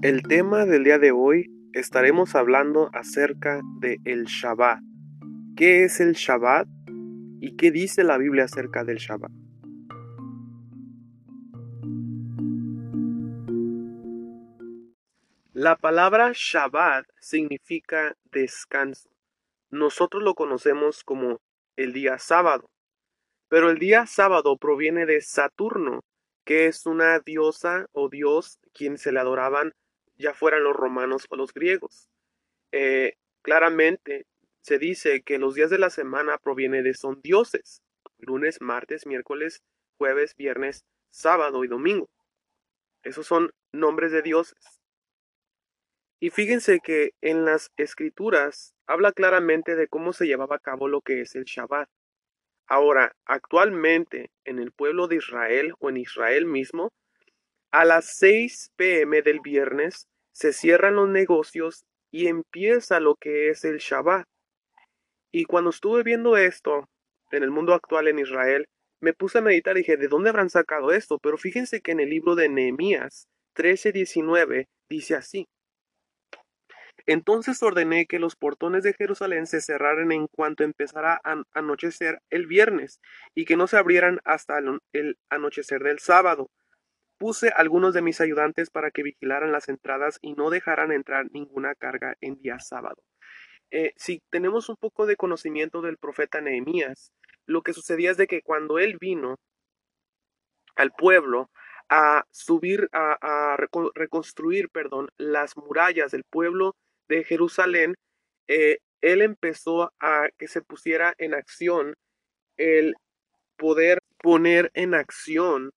El tema del día de hoy estaremos hablando acerca de el Shabbat. ¿Qué es el Shabbat y qué dice la Biblia acerca del Shabbat? La palabra Shabbat significa descanso. Nosotros lo conocemos como el día sábado, pero el día sábado proviene de Saturno, que es una diosa o dios quien se le adoraban ya fueran los romanos o los griegos. Eh, claramente se dice que los días de la semana proviene de son dioses, lunes, martes, miércoles, jueves, viernes, sábado y domingo. Esos son nombres de dioses. Y fíjense que en las escrituras habla claramente de cómo se llevaba a cabo lo que es el Shabbat. Ahora, actualmente en el pueblo de Israel o en Israel mismo, a las 6 pm del viernes se cierran los negocios y empieza lo que es el Shabbat. Y cuando estuve viendo esto en el mundo actual en Israel, me puse a meditar y dije, ¿de dónde habrán sacado esto? Pero fíjense que en el libro de Nehemías 13:19 dice así. Entonces ordené que los portones de Jerusalén se cerraran en cuanto empezara a anochecer el viernes y que no se abrieran hasta el anochecer del sábado. Puse algunos de mis ayudantes para que vigilaran las entradas y no dejaran entrar ninguna carga en día sábado. Eh, si tenemos un poco de conocimiento del profeta Nehemías, lo que sucedía es de que cuando él vino al pueblo a subir, a, a reconstruir, perdón, las murallas del pueblo de Jerusalén, eh, él empezó a que se pusiera en acción el poder poner en acción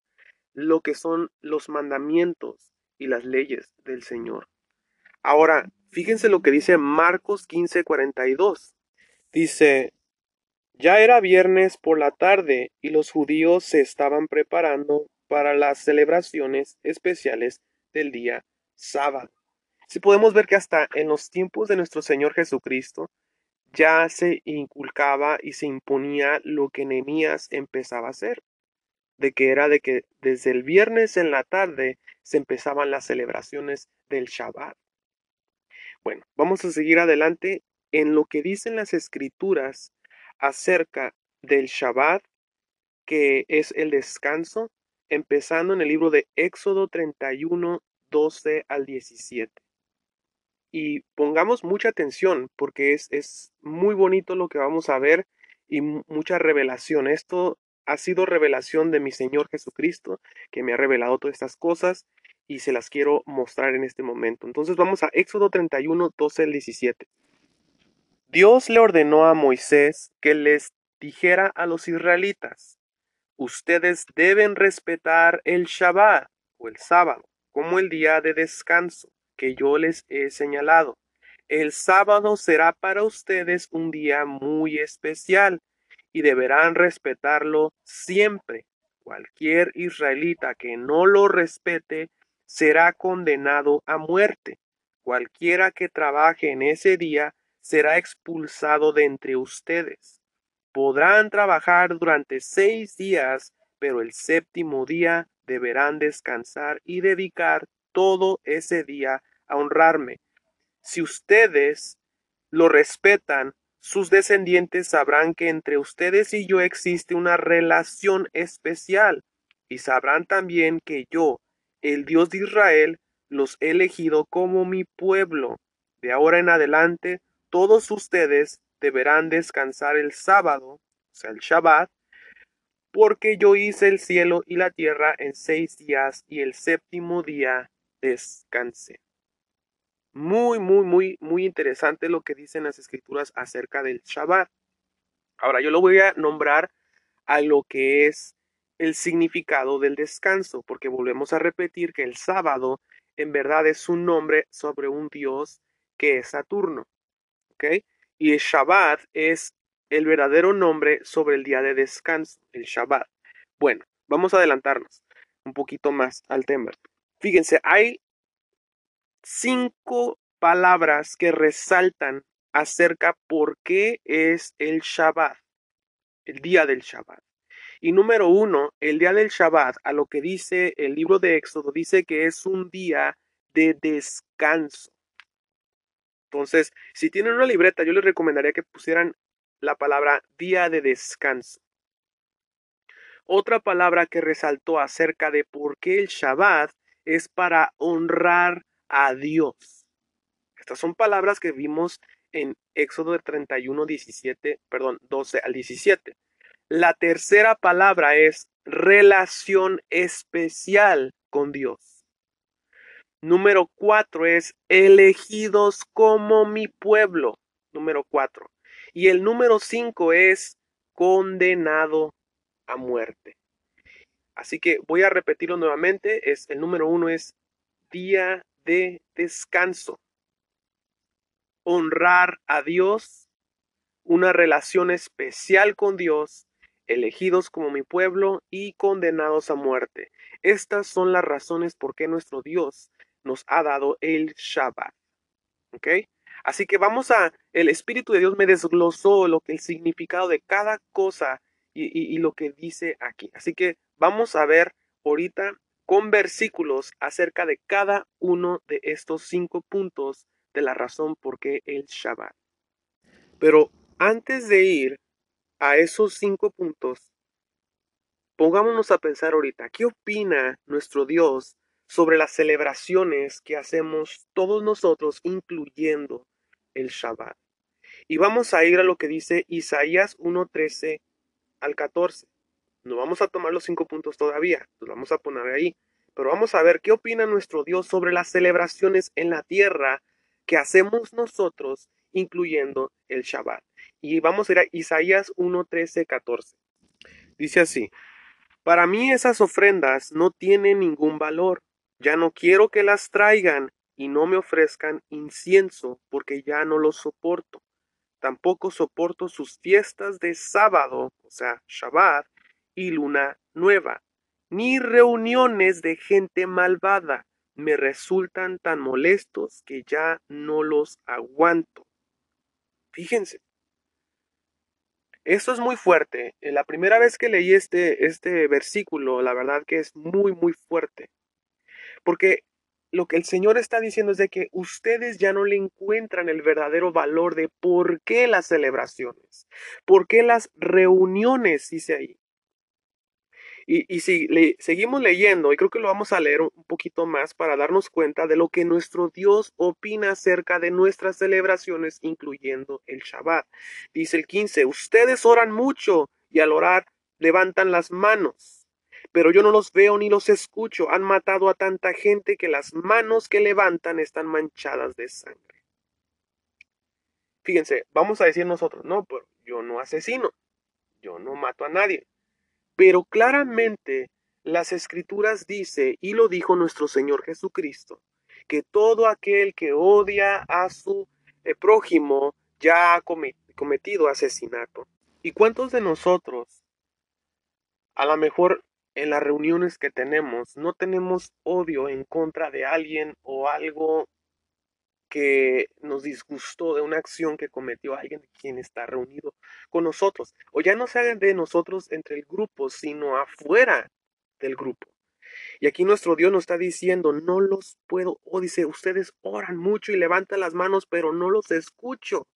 lo que son los mandamientos y las leyes del Señor. Ahora, fíjense lo que dice Marcos 15:42. Dice, ya era viernes por la tarde y los judíos se estaban preparando para las celebraciones especiales del día sábado. Si podemos ver que hasta en los tiempos de nuestro Señor Jesucristo ya se inculcaba y se imponía lo que Nehemías empezaba a hacer, de que era de que desde el viernes en la tarde se empezaban las celebraciones del Shabbat. Bueno, vamos a seguir adelante en lo que dicen las escrituras acerca del Shabbat, que es el descanso, empezando en el libro de Éxodo 31, 12 al 17 y pongamos mucha atención porque es, es muy bonito lo que vamos a ver y mucha revelación. Esto ha sido revelación de mi Señor Jesucristo, que me ha revelado todas estas cosas y se las quiero mostrar en este momento. Entonces vamos a Éxodo 31, 12 al 17. Dios le ordenó a Moisés que les dijera a los israelitas, ustedes deben respetar el Shabbat o el sábado como el día de descanso que yo les he señalado. El sábado será para ustedes un día muy especial y deberán respetarlo siempre. Cualquier israelita que no lo respete será condenado a muerte. Cualquiera que trabaje en ese día será expulsado de entre ustedes. Podrán trabajar durante seis días, pero el séptimo día deberán descansar y dedicar todo ese día a honrarme. Si ustedes lo respetan, sus descendientes sabrán que entre ustedes y yo existe una relación especial, y sabrán también que yo, el Dios de Israel, los he elegido como mi pueblo. De ahora en adelante, todos ustedes deberán descansar el sábado, o sea, el Shabbat, porque yo hice el cielo y la tierra en seis días y el séptimo día descansé. Muy, muy, muy, muy interesante lo que dicen las escrituras acerca del Shabbat. Ahora yo lo voy a nombrar a lo que es el significado del descanso, porque volvemos a repetir que el sábado en verdad es un nombre sobre un dios que es Saturno. ¿Ok? Y el Shabbat es el verdadero nombre sobre el día de descanso, el Shabbat. Bueno, vamos a adelantarnos un poquito más al tema. Fíjense, hay cinco palabras que resaltan acerca por qué es el Shabbat, el día del Shabbat. Y número uno, el día del Shabbat, a lo que dice el libro de Éxodo, dice que es un día de descanso. Entonces, si tienen una libreta, yo les recomendaría que pusieran la palabra día de descanso. Otra palabra que resaltó acerca de por qué el Shabbat es para honrar a Dios. Estas son palabras que vimos en Éxodo de 31, 17, perdón, 12 al 17. La tercera palabra es relación especial con Dios. Número cuatro es elegidos como mi pueblo. Número cuatro. Y el número cinco es condenado a muerte. Así que voy a repetirlo nuevamente. Es, el número uno es día de descanso. Honrar a Dios, una relación especial con Dios elegidos como mi pueblo y condenados a muerte. Estas son las razones por qué nuestro Dios nos ha dado el Shabbat. ¿Ok? Así que vamos a, el Espíritu de Dios me desglosó lo que el significado de cada cosa y, y lo que dice aquí. Así que vamos a ver ahorita con versículos acerca de cada uno de estos cinco puntos de la razón por qué el Shabbat. Pero antes de ir a esos cinco puntos, pongámonos a pensar ahorita, ¿qué opina nuestro Dios sobre las celebraciones que hacemos todos nosotros, incluyendo el Shabbat? Y vamos a ir a lo que dice Isaías 1.13 al 14. No vamos a tomar los cinco puntos todavía, los vamos a poner ahí. Pero vamos a ver qué opina nuestro Dios sobre las celebraciones en la tierra que hacemos nosotros, incluyendo el Shabbat. Y vamos a ir a Isaías 1, 13, 14. Dice así, para mí esas ofrendas no tienen ningún valor. Ya no quiero que las traigan y no me ofrezcan incienso, porque ya no los soporto. Tampoco soporto sus fiestas de sábado, o sea, Shabbat, y luna nueva, ni reuniones de gente malvada. Me resultan tan molestos que ya no los aguanto. Fíjense, esto es muy fuerte. Eh, la primera vez que leí este, este versículo, la verdad que es muy, muy fuerte. Porque lo que el Señor está diciendo es de que ustedes ya no le encuentran el verdadero valor de por qué las celebraciones, por qué las reuniones, dice ahí. Y, si seguimos leyendo, y creo que lo vamos a leer un poquito más para darnos cuenta de lo que nuestro Dios opina acerca de nuestras celebraciones, incluyendo el Shabbat. Dice el 15, ustedes oran mucho y al orar levantan las manos, pero yo no los veo ni los escucho. Han matado a tanta gente que las manos que levantan están manchadas de sangre. Fíjense, vamos a decir nosotros, no, pero yo no asesino, yo no mato a nadie. Pero claramente las escrituras dice, y lo dijo nuestro Señor Jesucristo, que todo aquel que odia a su eh, prójimo ya ha cometido asesinato. ¿Y cuántos de nosotros, a lo mejor en las reuniones que tenemos, no tenemos odio en contra de alguien o algo que nos disgustó de una acción que cometió alguien quien está reunido con nosotros. O ya no se de nosotros entre el grupo, sino afuera del grupo. Y aquí nuestro Dios nos está diciendo, no los puedo, o dice, ustedes oran mucho y levantan las manos, pero no los escucho.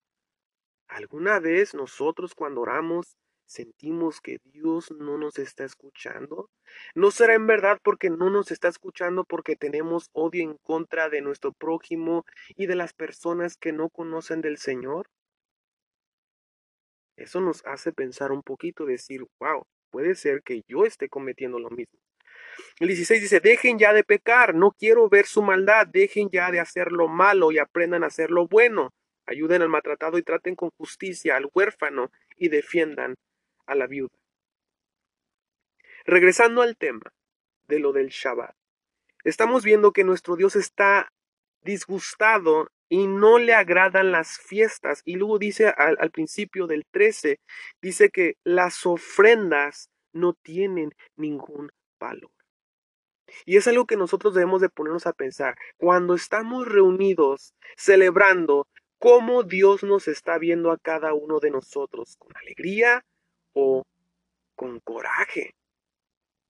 ¿Alguna vez nosotros cuando oramos sentimos que Dios no nos está escuchando? ¿No será en verdad porque no nos está escuchando porque tenemos odio en contra de nuestro prójimo y de las personas que no conocen del Señor? Eso nos hace pensar un poquito, decir, wow, puede ser que yo esté cometiendo lo mismo. El 16 dice, dejen ya de pecar, no quiero ver su maldad, dejen ya de hacer lo malo y aprendan a hacer lo bueno. Ayuden al maltratado y traten con justicia al huérfano y defiendan a la viuda. Regresando al tema de lo del Shabbat, estamos viendo que nuestro Dios está disgustado y no le agradan las fiestas. Y luego dice al, al, principio del 13, dice que las ofrendas no tienen ningún valor. Y es algo que nosotros debemos de ponernos a pensar. Cuando estamos reunidos celebrando cómo Dios nos está viendo a cada uno de nosotros, con alegría o con coraje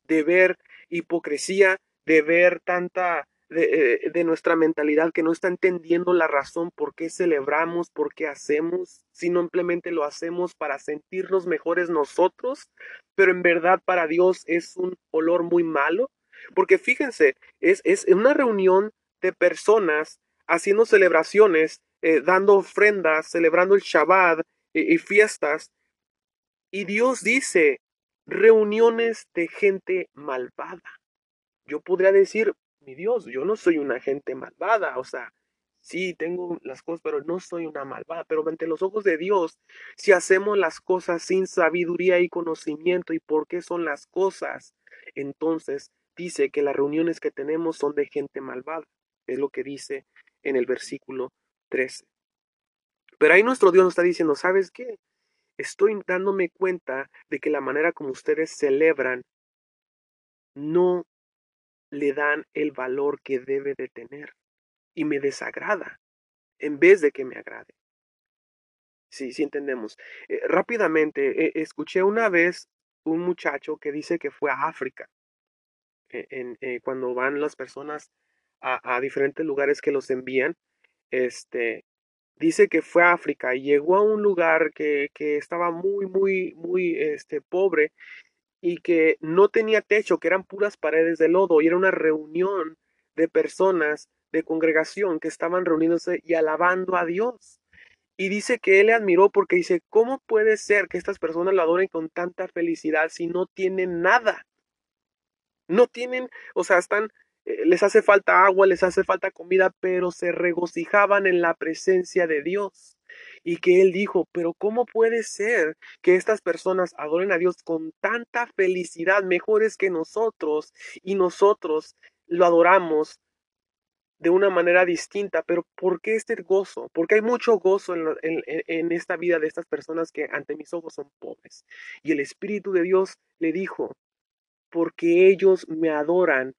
de ver hipocresía, de ver tanta de, de, nuestra mentalidad que no está entendiendo la razón por qué celebramos, por qué hacemos, sino simplemente lo hacemos para sentirnos mejores nosotros, pero en verdad para Dios es un olor muy malo, porque fíjense, es, es una reunión de personas haciendo celebraciones, eh, dando ofrendas, celebrando el Shabbat y fiestas, y Dios dice, reuniones de gente malvada. Yo podría decir, mi Dios, yo no soy una gente malvada, o sea, sí tengo las cosas, pero no soy una malvada. Pero ante los ojos de Dios, si hacemos las cosas sin sabiduría y conocimiento y por qué son las cosas, entonces dice que las reuniones que tenemos son de gente malvada. Es lo que dice en el versículo 13. Pero ahí nuestro Dios nos está diciendo, ¿sabes qué? Estoy dándome cuenta de que la manera como ustedes celebran no le dan el valor que debe de tener y me desagrada en vez de que me agrade. Sí, sí entendemos. Eh, rápidamente, eh, escuché una vez un muchacho que dice que fue a África, eh, en, cuando van las personas a, a, diferentes lugares que los envían, este, dice que fue a África y llegó a un lugar que, que estaba muy, muy, muy este, pobre y que no tenía techo, que eran puras paredes de lodo, y era una reunión de personas de congregación que estaban reuniéndose y alabando a Dios. Y dice que él le admiró porque dice, ¿cómo puede ser que estas personas lo adoren con tanta felicidad si no tienen nada? No tienen, o sea, están, les hace falta agua, les hace falta comida, pero se regocijaban en la presencia de Dios y que él dijo, pero ¿cómo puede ser que estas personas adoren a Dios con tanta felicidad, mejores que nosotros, y nosotros lo adoramos de una manera distinta, pero ¿por qué este gozo? Porque hay mucho gozo en, en, esta vida de estas personas que ante mis ojos son pobres. Y el Espíritu de Dios le dijo, porque ellos me adoran,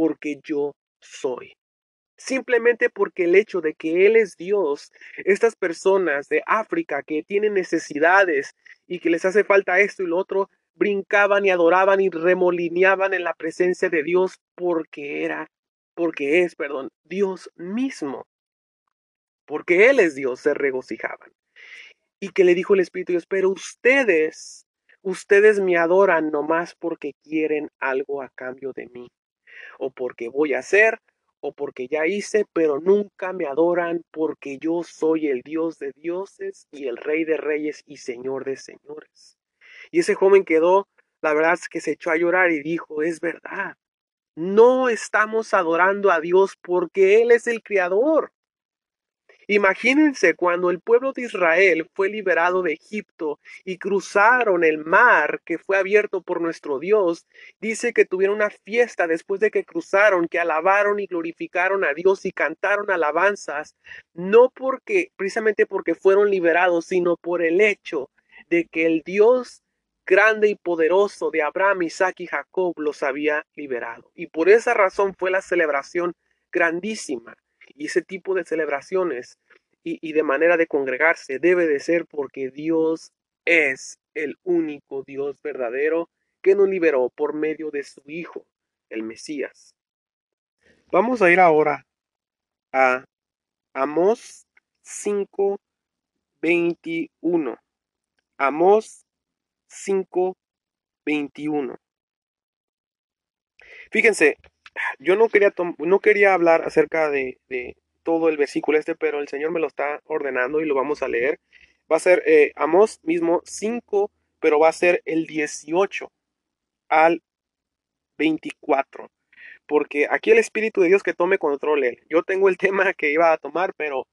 porque yo soy simplemente porque el hecho de que Él es Dios, estas personas de África que tienen necesidades y que les hace falta esto y lo otro, brincaban y adoraban y remolineaban en la presencia de Dios porque era, porque es, perdón, Dios mismo. Porque Él es Dios, se regocijaban. Y que le dijo el Espíritu Dios, pero ustedes, ustedes me adoran nomás porque quieren algo a cambio de mí o porque voy a hacer o porque ya hice, pero nunca me adoran porque yo soy el Dios de dioses y el Rey de reyes y Señor de señores. Y ese joven quedó, la verdad es que se echó a llorar y dijo, es verdad, no estamos adorando a Dios porque Él es el Creador. Imagínense cuando el pueblo de Israel fue liberado de Egipto y cruzaron el mar que fue abierto por nuestro Dios, dice que tuvieron una fiesta después de que cruzaron, que alabaron y glorificaron a Dios y cantaron alabanzas, no porque precisamente porque fueron liberados, sino por el hecho de que el Dios grande y poderoso de Abraham, Isaac y Jacob los había liberado. Y por esa razón fue la celebración grandísima y ese tipo de celebraciones y, de manera de congregarse debe de ser porque Dios es el único Dios verdadero que nos liberó por medio de su Hijo, el Mesías. Vamos a ir ahora a Amós 5:21. Amós 5:21. Fíjense, yo no quería, no quería hablar acerca de, todo el versículo este, pero el Señor me lo está ordenando y lo vamos a leer. Va a ser eh, Amós mismo 5, pero va a ser el 18 al 24. Porque aquí el Espíritu de Dios que tome control él. Yo tengo el tema que iba a tomar, pero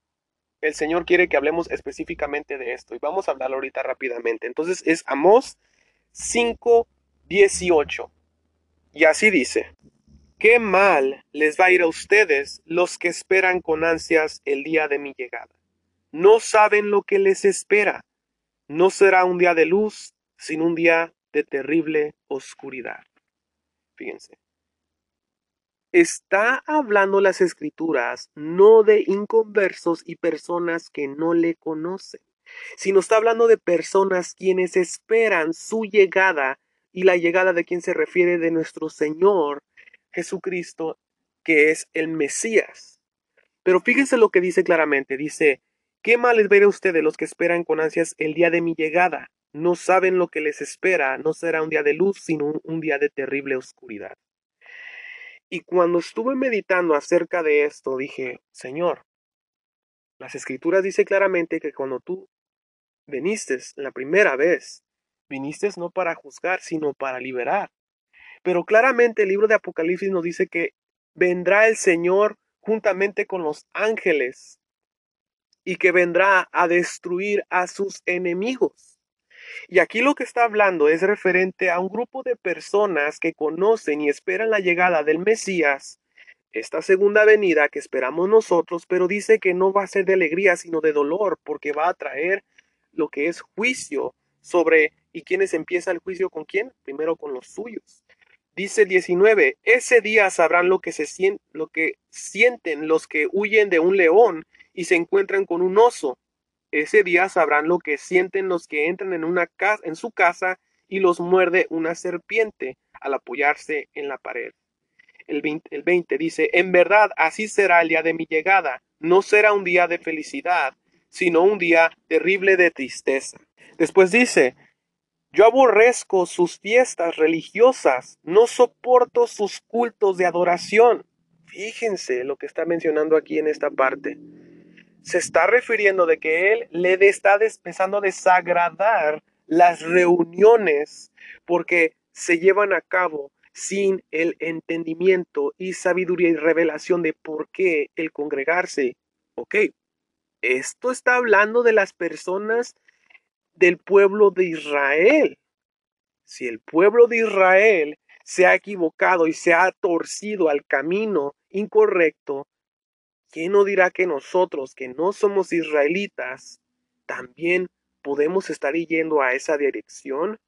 el Señor quiere que hablemos específicamente de esto. Y vamos a hablar ahorita rápidamente. Entonces es Amós 5, 18. Y así dice. Qué mal les va a ir a ustedes los que esperan con ansias el día de mi llegada. No saben lo que les espera. No será un día de luz, sino un día de terrible oscuridad. Fíjense. Está hablando las escrituras no de inconversos y personas que no le conocen, sino está hablando de personas quienes esperan su llegada y la llegada de quien se refiere de nuestro Señor Jesucristo, que es el Mesías. Pero fíjense lo que dice claramente, dice, ¿qué mal les verá usted de los que esperan con ansias el día de mi llegada? No saben lo que les espera, no será un día de luz, sino un día de terrible oscuridad. Y cuando estuve meditando acerca de esto, dije, Señor, las escrituras dice claramente que cuando tú viniste la primera vez, viniste no para juzgar, sino para liberar. Pero claramente el libro de Apocalipsis nos dice que vendrá el Señor juntamente con los ángeles y que vendrá a destruir a sus enemigos. Y aquí lo que está hablando es referente a un grupo de personas que conocen y esperan la llegada del Mesías, esta segunda venida que esperamos nosotros, pero dice que no va a ser de alegría, sino de dolor, porque va a traer lo que es juicio sobre ¿y quiénes empieza el juicio con quién? Primero con los suyos. Dice 19, ese día sabrán lo que, se lo que sienten los que huyen de un león y se encuentran con un oso. Ese día sabrán lo que sienten los que entran en, una casa, en su casa y los muerde una serpiente al apoyarse en la pared. El 20, el 20 dice, en verdad así será el día de mi llegada. No será un día de felicidad, sino un día terrible de tristeza. Después dice, yo aborrezco sus fiestas religiosas, no soporto sus cultos de adoración. Fíjense lo que está mencionando aquí en esta parte. Se está refiriendo de que él le está empezando a desagradar las reuniones porque se llevan a cabo sin el entendimiento y sabiduría y revelación de por qué el congregarse. Ok, esto está hablando de las personas del pueblo de Israel. Si el pueblo de Israel se ha equivocado y se ha torcido al camino incorrecto, ¿quién no dirá que nosotros, que no somos israelitas, también podemos estar yendo a esa dirección?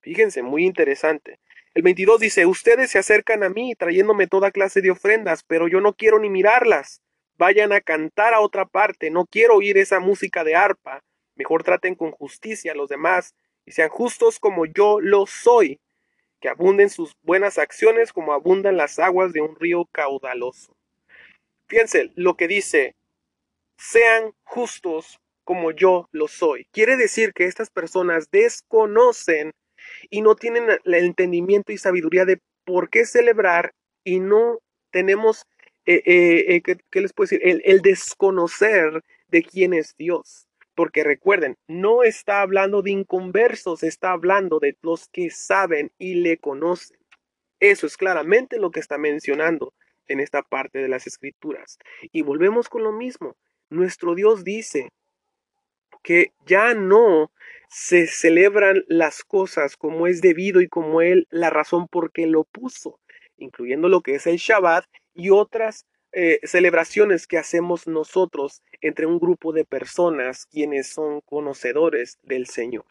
Fíjense, muy interesante. El 22 dice, ustedes se acercan a mí trayéndome toda clase de ofrendas, pero yo no quiero ni mirarlas. Vayan a cantar a otra parte, no quiero oír esa música de arpa Mejor traten con justicia a los demás y sean justos como yo lo soy. Que abunden sus buenas acciones como abundan las aguas de un río caudaloso. Fíjense lo que dice, sean justos como yo lo soy. Quiere decir que estas personas desconocen y no tienen el entendimiento y sabiduría de por qué celebrar y no tenemos, eh, eh, eh ¿qué, les puedo decir? El, el desconocer de quién es Dios. Porque recuerden, no está hablando de inconversos, está hablando de los que saben y le conocen. Eso es claramente lo que está mencionando en esta parte de las escrituras. Y volvemos con lo mismo. Nuestro Dios dice que ya no se celebran las cosas como es debido y como Él, la razón por qué lo puso, incluyendo lo que es el Shabbat y otras eh, celebraciones que hacemos nosotros entre un grupo de personas quienes son conocedores del Señor.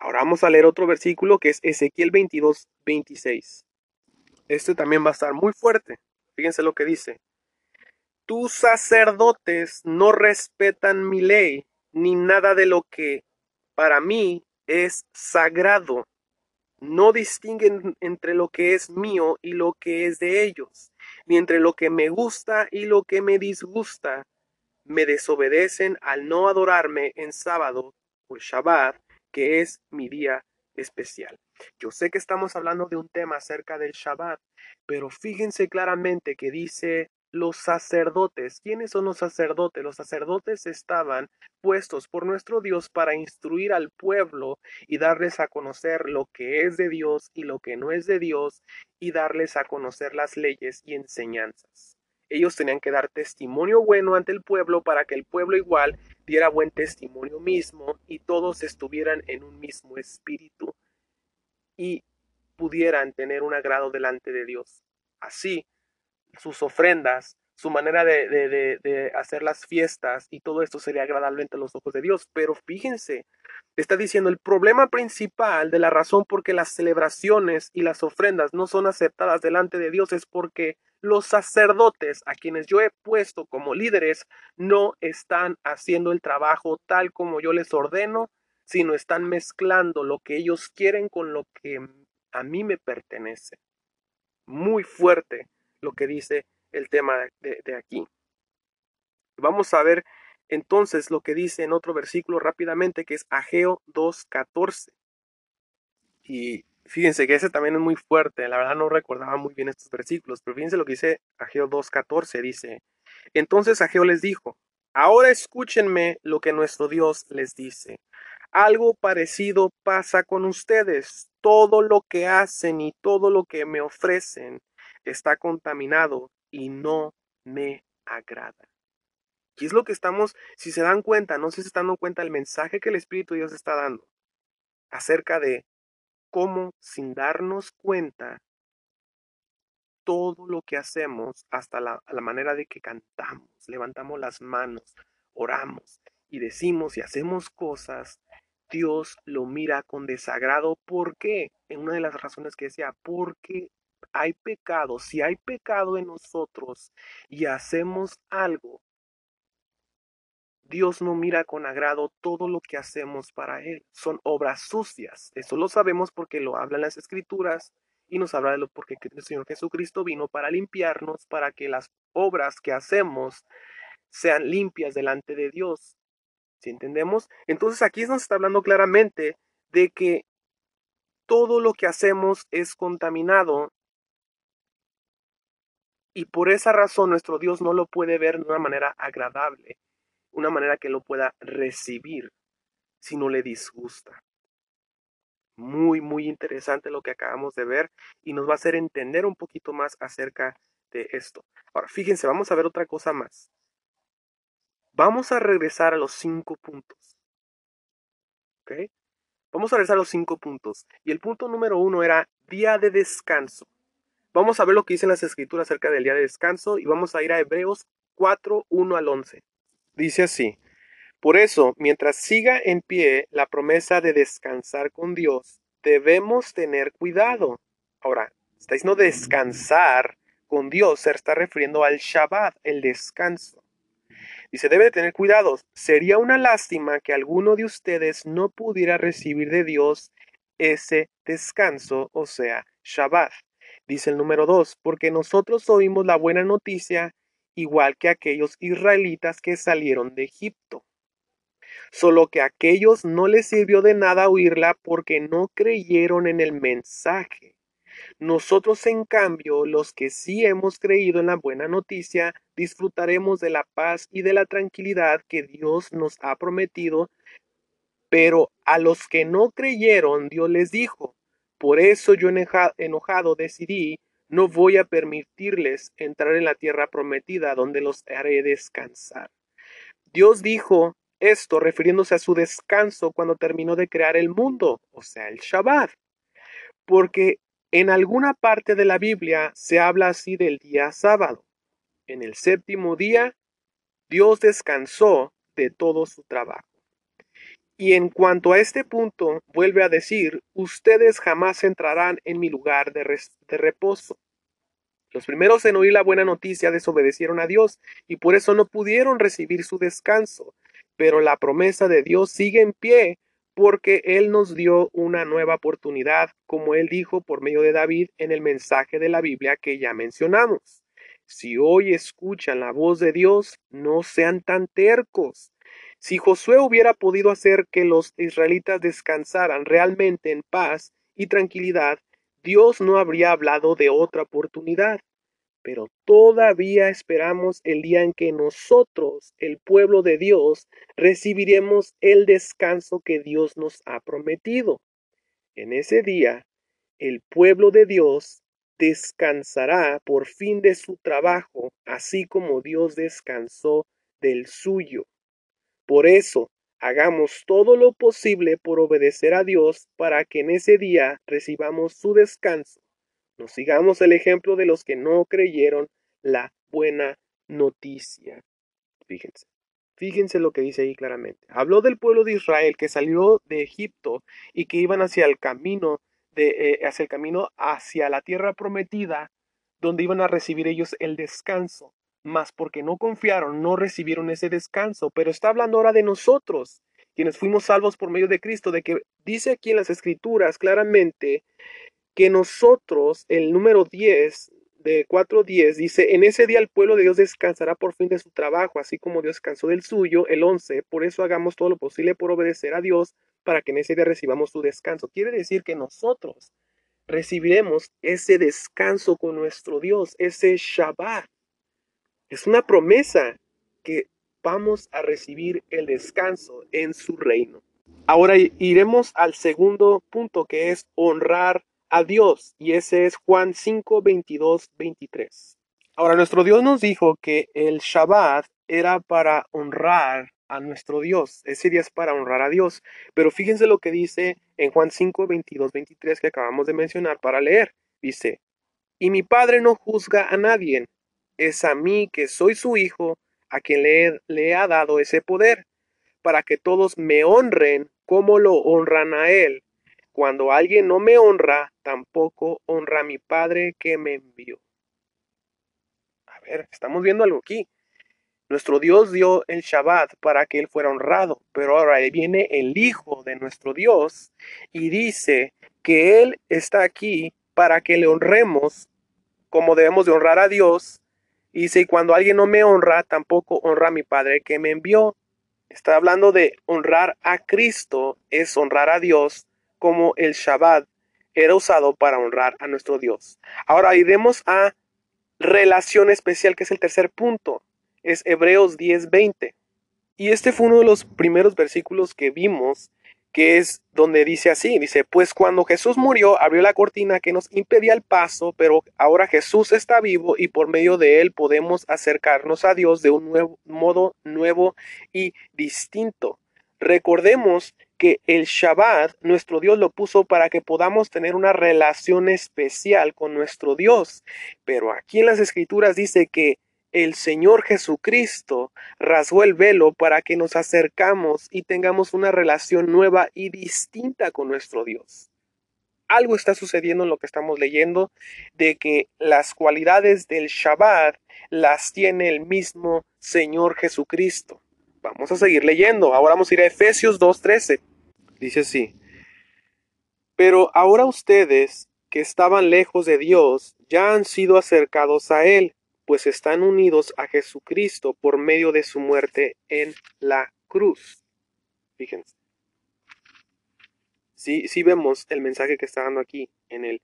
Ahora vamos a leer otro versículo que es Ezequiel 22, 26. Este también va a estar muy fuerte. Fíjense lo que dice. Tus sacerdotes no respetan mi ley, ni nada de lo que para mí es sagrado. No distinguen entre lo que es mío y lo que es de ellos ni entre lo que me gusta y lo que me disgusta. Me desobedecen al no adorarme en sábado o Shabbat, que es mi día especial. Yo sé que estamos hablando de un tema acerca del Shabbat, pero fíjense claramente que dice los sacerdotes. ¿Quiénes son los sacerdotes? Los sacerdotes estaban puestos por nuestro Dios para instruir al pueblo y darles a conocer lo que es de Dios y lo que no es de Dios y darles a conocer las leyes y enseñanzas. Ellos tenían que dar testimonio bueno ante el pueblo para que el pueblo igual diera buen testimonio mismo y todos estuvieran en un mismo espíritu y pudieran tener un agrado delante de Dios. Así, sus ofrendas, su manera de, hacer las fiestas y todo esto sería agradable ante los ojos de Dios. Pero fíjense, está diciendo el problema principal de la razón por qué las celebraciones y las ofrendas no son aceptadas delante de Dios es porque los sacerdotes a quienes yo he puesto como líderes no están haciendo el trabajo tal como yo les ordeno sino están mezclando lo que ellos quieren con lo que a mí me pertenece. Muy fuerte lo que dice el tema de, aquí. Vamos a ver entonces lo que dice en otro versículo rápidamente, que es Ageo 2.14. Y fíjense que ese también es muy fuerte, la verdad no recordaba muy bien estos versículos, pero fíjense lo que dice Ageo 2.14, dice, entonces Ageo les dijo, ahora escúchenme lo que nuestro Dios les dice. Algo parecido pasa con ustedes. Todo lo que hacen y todo lo que me ofrecen está contaminado y no me agrada. ¿Qué es lo que estamos, si se dan cuenta, no sé si se están dando cuenta el mensaje que el Espíritu Dios está dando acerca de cómo sin darnos cuenta todo lo que hacemos, hasta la, la manera de que cantamos, levantamos las manos, oramos y decimos y hacemos cosas, Dios lo mira con desagrado. ¿Por qué? En una de las razones que decía, porque hay pecado. Si hay pecado en nosotros y hacemos algo, Dios no mira con agrado todo lo que hacemos para Él. Son obras sucias. Eso lo sabemos porque lo hablan las escrituras y nos habla de lo porque el Señor Jesucristo vino para limpiarnos, para que las obras que hacemos sean limpias delante de Dios. ¿Sí entendemos? Entonces aquí nos está hablando claramente de que todo lo que hacemos es contaminado y por esa razón nuestro Dios no lo puede ver de una manera agradable, una manera que lo pueda recibir si no le disgusta. Muy, muy interesante lo que acabamos de ver y nos va a hacer entender un poquito más acerca de esto. Ahora, fíjense, vamos a ver otra cosa más. Vamos a regresar a los cinco puntos. Vamos a regresar a los cinco puntos. Y el punto número uno era día de descanso. Vamos a ver lo que dicen las escrituras acerca del día de descanso y vamos a ir a Hebreos 4, 1 al 11. Dice así. Por eso, mientras siga en pie la promesa de descansar con Dios, debemos tener cuidado. Ahora, está diciendo descansar con Dios, se está refiriendo al Shabbat, el descanso. Dice, debe tener cuidado. Sería una lástima que alguno de ustedes no pudiera recibir de Dios ese descanso, o sea, Shabbat. Dice el número 2, porque nosotros oímos la buena noticia igual que aquellos israelitas que salieron de Egipto solo que a aquellos no les sirvió de nada oírla porque no creyeron en el mensaje. Nosotros, en cambio, los que sí hemos creído en la buena noticia, disfrutaremos de la paz y de la tranquilidad que Dios nos ha prometido, pero a los que no creyeron, Dios les dijo, por eso yo enojado decidí, no voy a permitirles entrar en la tierra prometida donde los haré descansar. Dios dijo esto refiriéndose a su descanso cuando terminó de crear el mundo, o sea, el Shabbat. Porque en alguna parte de la Biblia se habla así del día sábado. En el séptimo día, Dios descansó de todo su trabajo. Y en cuanto a este punto, vuelve a decir, ustedes jamás entrarán en mi lugar de, reposo. Los primeros en oír la buena noticia desobedecieron a Dios y por eso no pudieron recibir su descanso pero la promesa de Dios sigue en pie porque Él nos dio una nueva oportunidad, como Él dijo por medio de David en el mensaje de la Biblia que ya mencionamos. Si hoy escuchan la voz de Dios, no sean tan tercos. Si Josué hubiera podido hacer que los israelitas descansaran realmente en paz y tranquilidad, Dios no habría hablado de otra oportunidad pero todavía esperamos el día en que nosotros, el pueblo de Dios, recibiremos el descanso que Dios nos ha prometido. En ese día, el pueblo de Dios descansará por fin de su trabajo, así como Dios descansó del suyo. Por eso, hagamos todo lo posible por obedecer a Dios para que en ese día recibamos su descanso no sigamos el ejemplo de los que no creyeron la buena noticia. Fíjense. Fíjense lo que dice ahí claramente. Habló del pueblo de Israel que salió de Egipto y que iban hacia el camino de, eh, hacia el camino hacia la tierra prometida, donde iban a recibir ellos el descanso. Mas porque no confiaron, no recibieron ese descanso. Pero está hablando ahora de nosotros, quienes fuimos salvos por medio de Cristo, de que dice aquí en las Escrituras claramente que nosotros, el número 10 de 4.10 dice, en ese día el pueblo de Dios descansará por fin de su trabajo, así como Dios descansó del suyo, el 11, por eso hagamos todo lo posible por obedecer a Dios para que en ese día recibamos su descanso. Quiere decir que nosotros recibiremos ese descanso con nuestro Dios, ese Shabbat. Es una promesa que vamos a recibir el descanso en su reino. Ahora iremos al segundo punto que es honrar a Dios. Y ese es Juan 5, 22, 23. Ahora, nuestro Dios nos dijo que el Shabbat era para honrar a nuestro Dios. Ese día es para honrar a Dios. Pero fíjense lo que dice en Juan 5, 22, 23 que acabamos de mencionar para leer. Dice, y mi Padre no juzga a nadie. Es a mí que soy su Hijo a quien le, ha dado ese poder, para que todos me honren como lo honran a Él. Cuando alguien no me honra, tampoco honra a mi Padre que me envió. A ver, estamos viendo algo aquí. Nuestro Dios dio el Shabbat para que Él fuera honrado, pero ahora viene el Hijo de nuestro Dios y dice que Él está aquí para que le honremos como debemos de honrar a Dios. Y dice, cuando alguien no me honra, tampoco honra a mi Padre que me envió. Está hablando de honrar a Cristo, es honrar a Dios como el Shabbat era usado para honrar a nuestro Dios. Ahora iremos a relación especial, que es el tercer punto. Es Hebreos 10:20. Y este fue uno de los primeros versículos que vimos, que es donde dice así, dice, pues cuando Jesús murió, abrió la cortina que nos impedía el paso, pero ahora Jesús está vivo y por medio de él podemos acercarnos a Dios de un nuevo, modo nuevo y distinto. Recordemos que el Shabbat nuestro Dios lo puso para que podamos tener una relación especial con nuestro Dios. Pero aquí en las escrituras dice que el Señor Jesucristo rasgó el velo para que nos acercamos y tengamos una relación nueva y distinta con nuestro Dios. Algo está sucediendo en lo que estamos leyendo de que las cualidades del Shabbat las tiene el mismo Señor Jesucristo. Vamos a seguir leyendo. Ahora vamos a ir a Efesios 2.13. Dice así. Pero ahora ustedes que estaban lejos de Dios ya han sido acercados a Él, pues están unidos a Jesucristo por medio de su muerte en la cruz. Fíjense. Sí, sí vemos el mensaje que está dando aquí en el,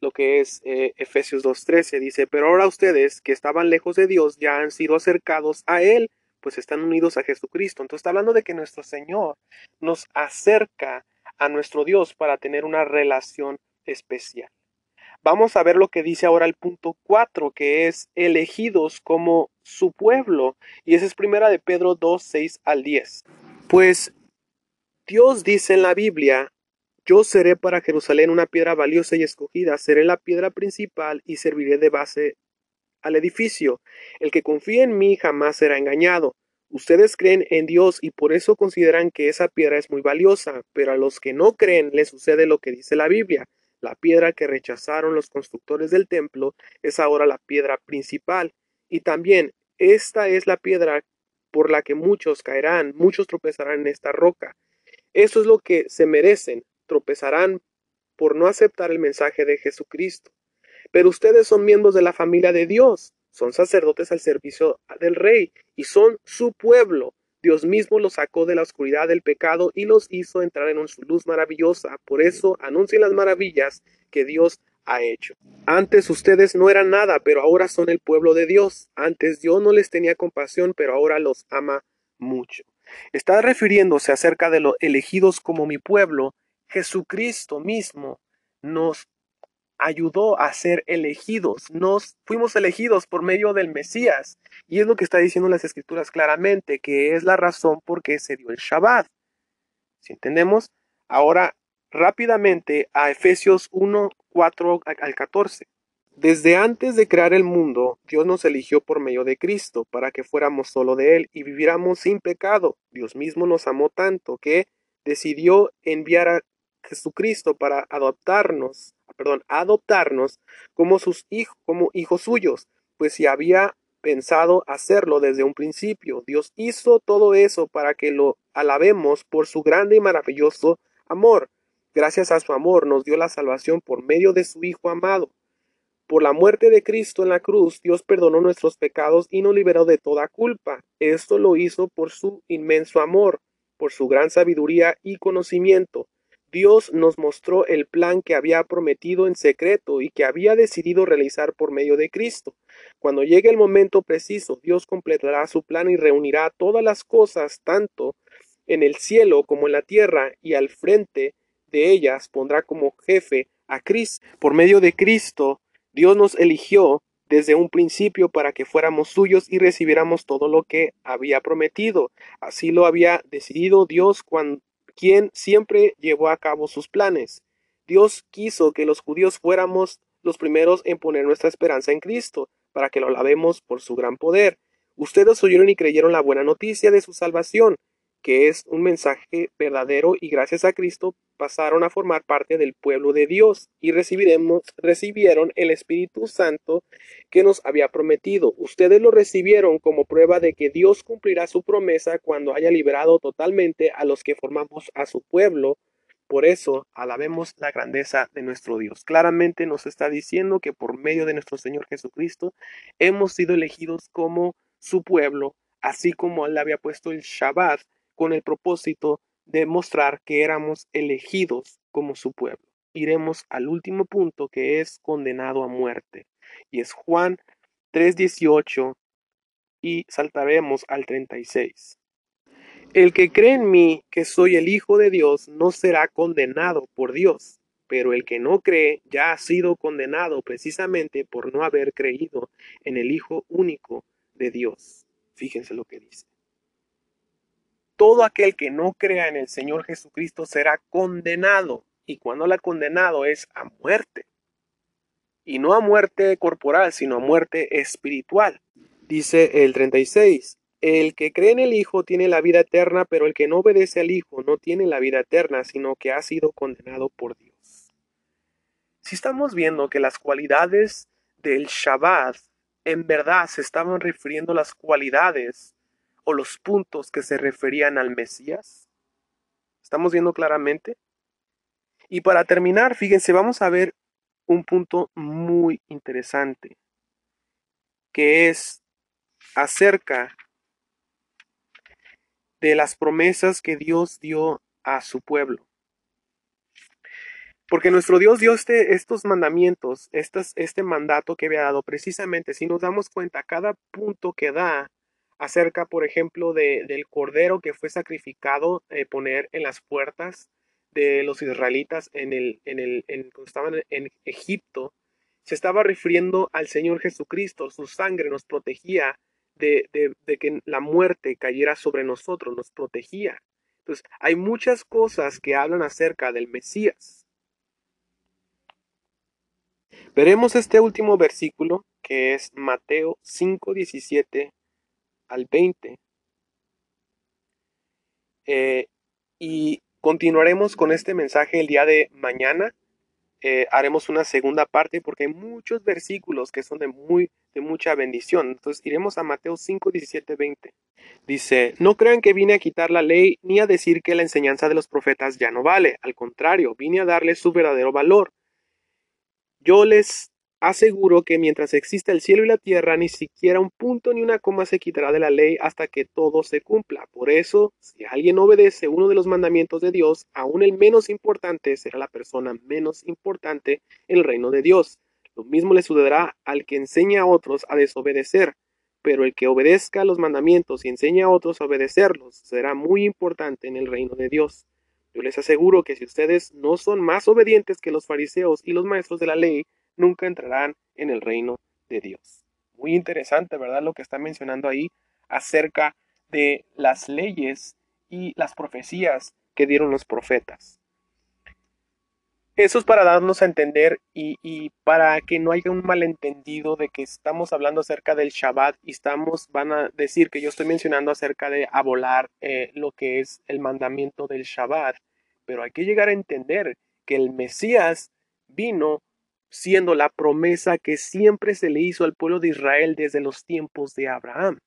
lo que es eh, Efesios 2.13. Dice, pero ahora ustedes que estaban lejos de Dios ya han sido acercados a Él pues están unidos a Jesucristo. Entonces está hablando de que nuestro Señor nos acerca a nuestro Dios para tener una relación especial. Vamos a ver lo que dice ahora el punto 4, que es elegidos como su pueblo. Y esa es primera de Pedro 2, 6 al 10. Pues Dios dice en la Biblia, yo seré para Jerusalén una piedra valiosa y escogida, seré la piedra principal y serviré de base al edificio. El que confía en mí jamás será engañado. Ustedes creen en Dios y por eso consideran que esa piedra es muy valiosa, pero a los que no creen les sucede lo que dice la Biblia. La piedra que rechazaron los constructores del templo es ahora la piedra principal. Y también esta es la piedra por la que muchos caerán, muchos tropezarán en esta roca. Eso es lo que se merecen, tropezarán por no aceptar el mensaje de Jesucristo. Pero ustedes son miembros de la familia de Dios, son sacerdotes al servicio del rey y son su pueblo. Dios mismo los sacó de la oscuridad del pecado y los hizo entrar en su luz maravillosa. Por eso anuncien las maravillas que Dios ha hecho. Antes ustedes no eran nada, pero ahora son el pueblo de Dios. Antes Dios no les tenía compasión, pero ahora los ama mucho. Está refiriéndose acerca de los elegidos como mi pueblo. Jesucristo mismo nos ayudó a ser elegidos. Nos fuimos elegidos por medio del Mesías. Y es lo que está diciendo las escrituras claramente, que es la razón por qué se dio el Shabbat. Si entendemos, ahora rápidamente a Efesios 1, 4 al 14. Desde antes de crear el mundo, Dios nos eligió por medio de Cristo para que fuéramos solo de Él y viviéramos sin pecado. Dios mismo nos amó tanto que decidió enviar a Jesucristo para adoptarnos perdón, adoptarnos como sus hijos, como hijos suyos, pues si había pensado hacerlo desde un principio. Dios hizo todo eso para que lo alabemos por su grande y maravilloso amor. Gracias a su amor nos dio la salvación por medio de su Hijo amado. Por la muerte de Cristo en la cruz, Dios perdonó nuestros pecados y nos liberó de toda culpa. Esto lo hizo por su inmenso amor, por su gran sabiduría y conocimiento. Dios nos mostró el plan que había prometido en secreto y que había decidido realizar por medio de Cristo. Cuando llegue el momento preciso, Dios completará su plan y reunirá todas las cosas, tanto en el cielo como en la tierra, y al frente de ellas pondrá como jefe a Cristo. Por medio de Cristo, Dios nos eligió desde un principio para que fuéramos suyos y recibiéramos todo lo que había prometido. Así lo había decidido Dios cuando quien siempre llevó a cabo sus planes. Dios quiso que los judíos fuéramos los primeros en poner nuestra esperanza en Cristo, para que lo alabemos por su gran poder. Ustedes oyeron y creyeron la buena noticia de su salvación, que es un mensaje verdadero y gracias a Cristo pasaron a formar parte del pueblo de Dios y recibiremos, recibieron el Espíritu Santo que nos había prometido. Ustedes lo recibieron como prueba de que Dios cumplirá su promesa cuando haya liberado totalmente a los que formamos a su pueblo. Por eso alabemos la grandeza de nuestro Dios. Claramente nos está diciendo que por medio de nuestro Señor Jesucristo hemos sido elegidos como su pueblo, así como Él había puesto el Shabbat con el propósito demostrar que éramos elegidos como su pueblo. Iremos al último punto que es condenado a muerte. Y es Juan 3:18 y saltaremos al 36. El que cree en mí que soy el Hijo de Dios no será condenado por Dios, pero el que no cree ya ha sido condenado precisamente por no haber creído en el Hijo único de Dios. Fíjense lo que dice todo aquel que no crea en el Señor Jesucristo será condenado. Y cuando la condenado es a muerte. Y no a muerte corporal, sino a muerte espiritual. Dice el 36. El que cree en el Hijo tiene la vida eterna, pero el que no obedece al Hijo no tiene la vida eterna, sino que ha sido condenado por Dios. Si estamos viendo que las cualidades del Shabbat en verdad se estaban refiriendo a las cualidades los puntos que se referían al Mesías? ¿Estamos viendo claramente? Y para terminar, fíjense, vamos a ver un punto muy interesante, que es acerca de las promesas que Dios dio a su pueblo. Porque nuestro Dios dio este, estos mandamientos, este mandato que había dado, precisamente, si nos damos cuenta, cada punto que da acerca, por ejemplo, de, del cordero que fue sacrificado, eh, poner en las puertas de los israelitas en el, en el, en, cuando estaban en Egipto, se estaba refiriendo al Señor Jesucristo. Su sangre nos protegía de, de, de, que la muerte cayera sobre nosotros, nos protegía. Entonces, hay muchas cosas que hablan acerca del Mesías. Veremos este último versículo, que es Mateo 5, 17 al 20. Eh, y continuaremos con este mensaje el día de mañana. Eh, haremos una segunda parte porque hay muchos versículos que son de, muy, de mucha bendición. Entonces iremos a Mateo 5, 17, 20. Dice, no crean que vine a quitar la ley ni a decir que la enseñanza de los profetas ya no vale. Al contrario, vine a darles su verdadero valor. Yo les Aseguro que mientras exista el cielo y la tierra, ni siquiera un punto ni una coma se quitará de la ley hasta que todo se cumpla. Por eso, si alguien obedece uno de los mandamientos de Dios, aún el menos importante será la persona menos importante en el reino de Dios. Lo mismo le sucederá al que enseña a otros a desobedecer, pero el que obedezca los mandamientos y enseña a otros a obedecerlos será muy importante en el reino de Dios. Yo les aseguro que si ustedes no son más obedientes que los fariseos y los maestros de la ley, nunca entrarán en el reino de Dios. Muy interesante, ¿verdad? Lo que está mencionando ahí acerca de las leyes y las profecías que dieron los profetas. Eso es para darnos a entender y, para que no haya un malentendido de que estamos hablando acerca del Shabbat y estamos, van a decir que yo estoy mencionando acerca de abolar eh, lo que es el mandamiento del Shabbat. Pero hay que llegar a entender que el Mesías vino siendo la promesa que siempre se le hizo al pueblo de Israel desde los tiempos de Abraham.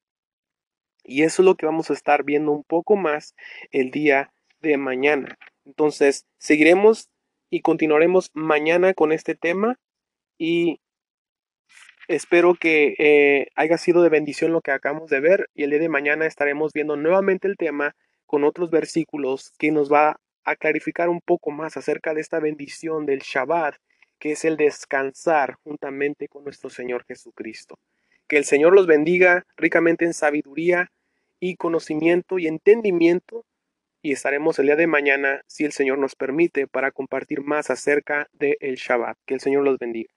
Y eso es lo que vamos a estar viendo un poco más el día de mañana. Entonces, seguiremos y continuaremos mañana con este tema y espero que eh, haya sido de bendición lo que acabamos de ver y el día de mañana estaremos viendo nuevamente el tema con otros versículos que nos va a clarificar un poco más acerca de esta bendición del Shabbat, que es el descansar juntamente con nuestro Señor Jesucristo. Que el Señor los bendiga ricamente en sabiduría y conocimiento y entendimiento y estaremos el día de mañana, si el Señor nos permite, para compartir más acerca del el Shabbat. Que el Señor los bendiga.